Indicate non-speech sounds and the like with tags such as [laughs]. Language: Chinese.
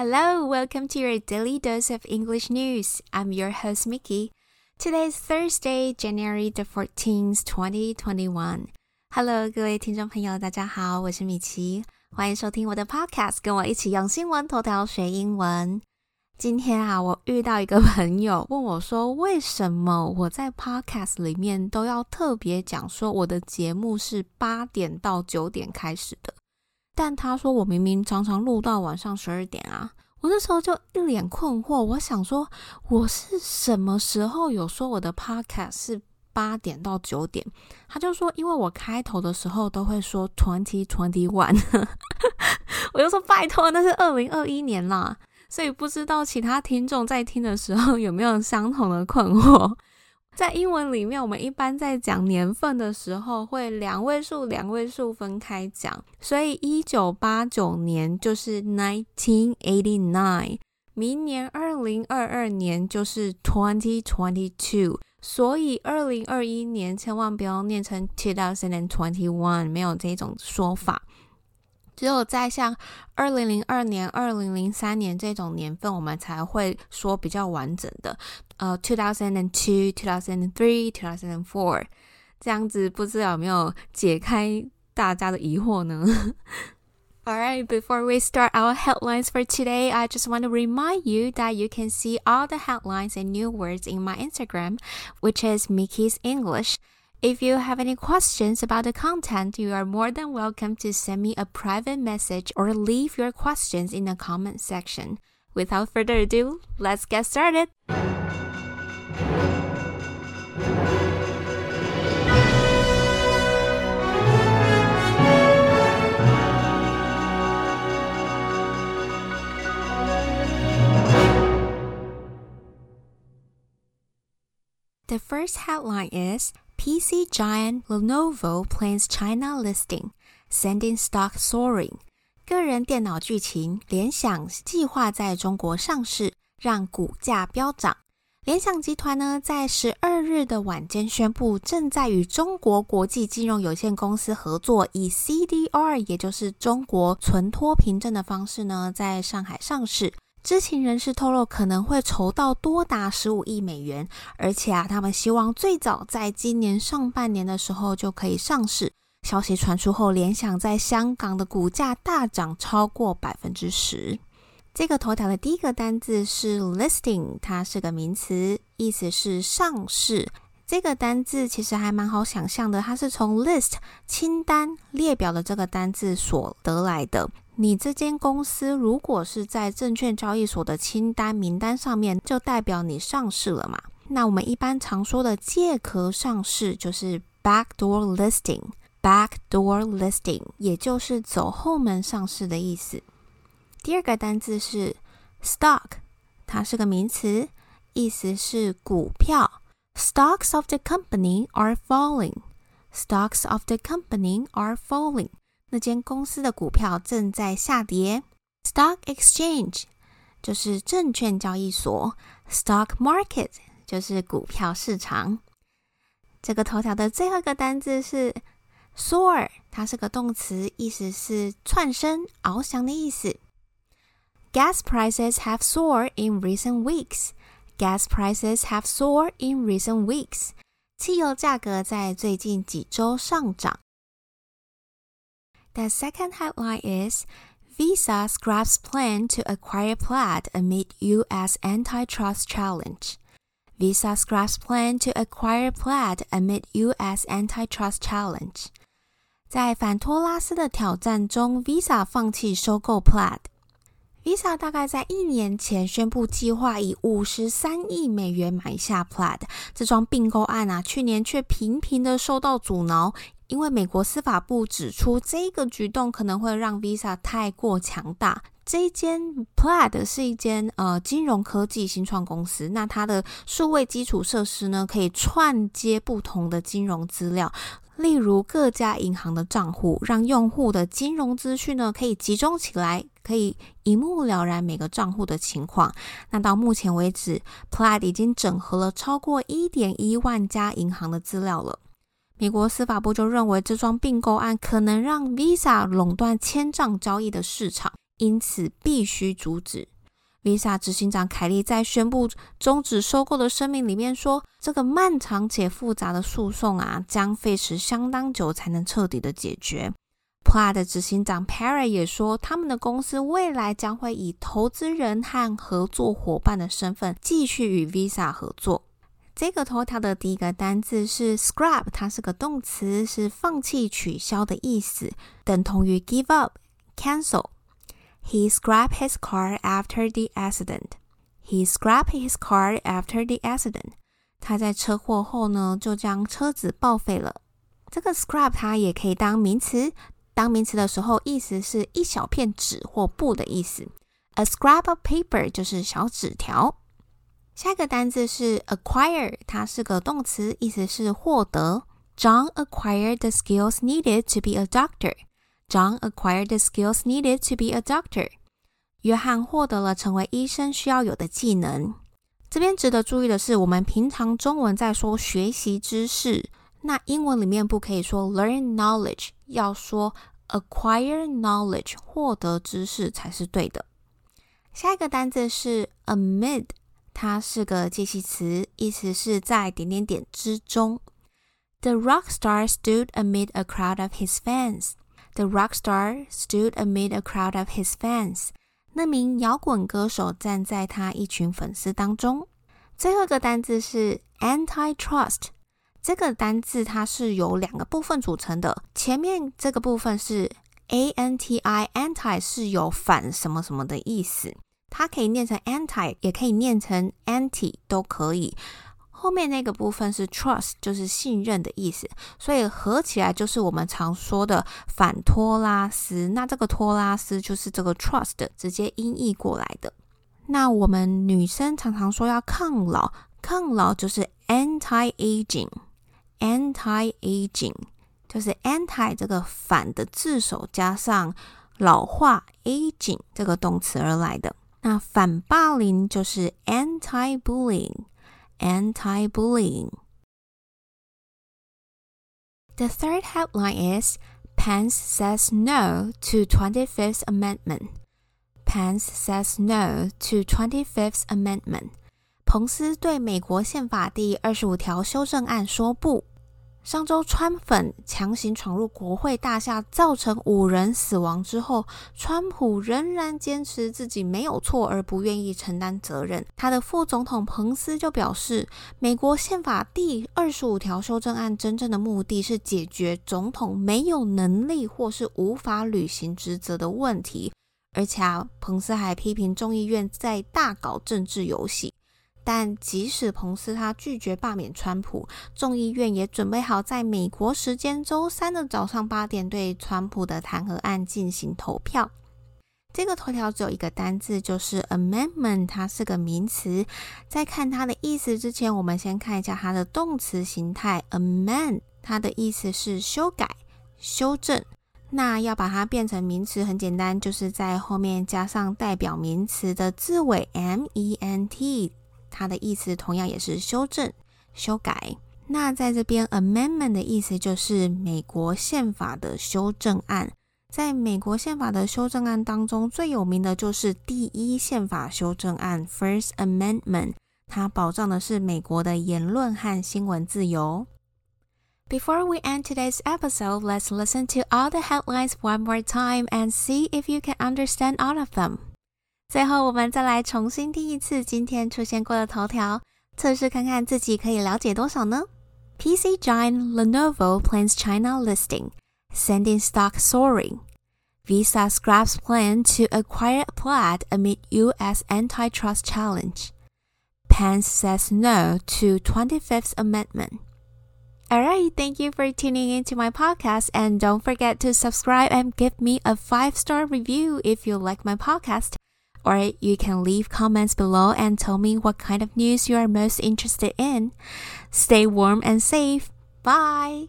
Hello, welcome to your daily dose of English news. I'm your host Mickey. Today is Thursday, January the 14th, 2021. Hello，各位听众朋友，大家好，我是米奇，欢迎收听我的 Podcast，跟我一起用新闻头条学英文。今天啊，我遇到一个朋友问我说，为什么我在 Podcast 里面都要特别讲说我的节目是八点到九点开始的？ 但他说我明明常常录到晚上十二点啊，我那时候就一脸困惑。我想说，我是什么时候有说我的 podcast 是八点到九点？他就说，因为我开头的时候都会说 twenty twenty one，[laughs] 我就说拜托，那是二零二一年啦，所以不知道其他听众在听的时候有没有相同的困惑。在英文里面，我们一般在讲年份的时候，会两位数、两位数分开讲。所以一九八九年就是 nineteen eighty nine，明年二零二二年就是 twenty twenty two。所以二零二一年千万不要念成 two thousand and twenty one，没有这种说法。只有在像二零零二年、二零零三年这种年份，我们才会说比较完整的，呃，two thousand and two、two thousand and three、two thousand and four，这样子不知道有没有解开大家的疑惑呢？Alright, before [laughs] we start our headlines for today, I just want to remind you that you can see all the headlines and new words in my Instagram, which is Mickey's English. If you have any questions about the content, you are more than welcome to send me a private message or leave your questions in the comment section. Without further ado, let's get started. The first headline is PC giant Lenovo plans China listing, sending stock soaring。个人电脑巨擎联想计划在中国上市，让股价飙涨。联想集团呢，在十二日的晚间宣布，正在与中国国际金融有限公司合作，以 CDR，也就是中国存托凭证的方式呢，在上海上市。知情人士透露，可能会筹到多达十五亿美元，而且啊，他们希望最早在今年上半年的时候就可以上市。消息传出后，联想在香港的股价大涨超过百分之十。这个头条的第一个单字是 listing，它是个名词，意思是上市。这个单字其实还蛮好想象的，它是从 list 清单列表的这个单字所得来的。你这间公司如果是在证券交易所的清单名单上面，就代表你上市了嘛？那我们一般常说的借壳上市就是 backdoor listing，backdoor listing 也就是走后门上市的意思。第二个单字是 stock，它是个名词，意思是股票。Stocks of the company are falling. Stocks of the company are falling. 那间公司的股票正在下跌。Stock exchange 就是证券交易所，Stock market 就是股票市场。这个头条的最后一个单字是 soar，它是个动词，意思是窜升、翱翔的意思。Gas prices have soared in recent weeks. Gas prices have soared in recent weeks. 汽油价格在最近几周上涨。The second headline is Visa scraps plan to acquire Plaid amid U.S. antitrust challenge. Visa scraps plan to acquire Plaid amid U.S. antitrust challenge. 在反托拉斯的挑战中，Visa 放弃收购 Plaid。Visa 大概在一年前宣布计划以五十三亿美元买下 Plaid 这桩并购案啊，去年却频频的受到阻挠。 因为美国司法部指出，这个举动可能会让 Visa 太过强大。这一间 Plaid 是一间呃金融科技新创公司，那它的数位基础设施呢，可以串接不同的金融资料，例如各家银行的账户，让用户的金融资讯呢可以集中起来，可以一目了然每个账户的情况。那到目前为止，Plaid 已经整合了超过一点一万家银行的资料了。美国司法部就认为，这桩并购案可能让 Visa 垄断千账交易的市场，因此必须阻止。Visa 执行长凯利在宣布终止收购的声明里面说：“这个漫长且复杂的诉讼啊，将费时相当久才能彻底的解决。” p l a 的执行长 Perry 也说，他们的公司未来将会以投资人和合作伙伴的身份继续与 Visa 合作。这个头条的第一个单字是 scrap，它是个动词，是放弃、取消的意思，等同于 give up、cancel。He scrapped his car after the accident. He scrapped his car after the accident. 他在车祸后呢，就将车子报废了。这个 scrap 它也可以当名词，当名词的时候，意思是一小片纸或布的意思。A scrap of paper 就是小纸条。下一个单字是 acquire，它是个动词，意思是获得。John acquired the skills needed to be a doctor. John acquired the skills needed to be a doctor. 约翰获得了成为医生需要有的技能。这边值得注意的是，我们平常中文在说学习知识，那英文里面不可以说 learn knowledge，要说 acquire knowledge，获得知识才是对的。下一个单字是 amid，它是个介系词，意思是在点点点之中。The rock star stood amid a crowd of his fans. The rock star stood amid a crowd of his fans. 那名摇滚歌手站在他一群粉丝当中。最后一个单字是 antitrust。这个单字它是由两个部分组成的。前面这个部分是 a n t i，anti 是有反什么什么的意思，它可以念成 anti，也可以念成 anti，都可以。后面那个部分是 trust，就是信任的意思，所以合起来就是我们常说的反托拉斯。那这个托拉斯就是这个 trust 直接音译过来的。那我们女生常常说要抗老，抗老就是 anti aging，anti aging 就是 anti 这个反的字首加上老化 aging 这个动词而来的。那反霸凌就是 anti bullying。anti-bullying. The third headline is Pence says no to 25th Amendment. Pence says no to 25th Amendment. 彭斯对美国宪法第二十五条修正案说不。 上周，川粉强行闯入国会大厦，造成五人死亡之后，川普仍然坚持自己没有错，而不愿意承担责任。他的副总统彭斯就表示，美国宪法第二十五条修正案真正的目的是解决总统没有能力或是无法履行职责的问题。而且啊，彭斯还批评众议院在大搞政治游戏。但即使彭斯他拒绝罢免川普，众议院也准备好在美国时间周三的早上八点对川普的弹劾案进行投票。这个头条只有一个单字，就是 amendment，它是个名词。在看它的意思之前，我们先看一下它的动词形态。amend，它的意思是修改、修正。那要把它变成名词，很简单，就是在后面加上代表名词的字尾 ment。它的意思同样也是修正、修改。那在这边，amendment 的意思就是美国宪法的修正案。在美国宪法的修正案当中，最有名的就是第一宪法修正案 （First Amendment），它保障的是美国的言论和新闻自由。Before we end today's episode, let's listen to all the headlines one more time and see if you can understand all of them. 最后，我们再来重新听一次今天出现过的头条，测试看看自己可以了解多少呢？PC giant Lenovo plans China listing, sending stock soaring. Visa scraps plan to acquire Plaid amid U.S. antitrust challenge. Pence says no to 25th Amendment. Alright, thank you for tuning into my podcast and don't forget to subscribe and give me a 5-star review if you like my podcast or you can leave comments below and tell me what kind of news you are most interested in. Stay warm and safe. Bye.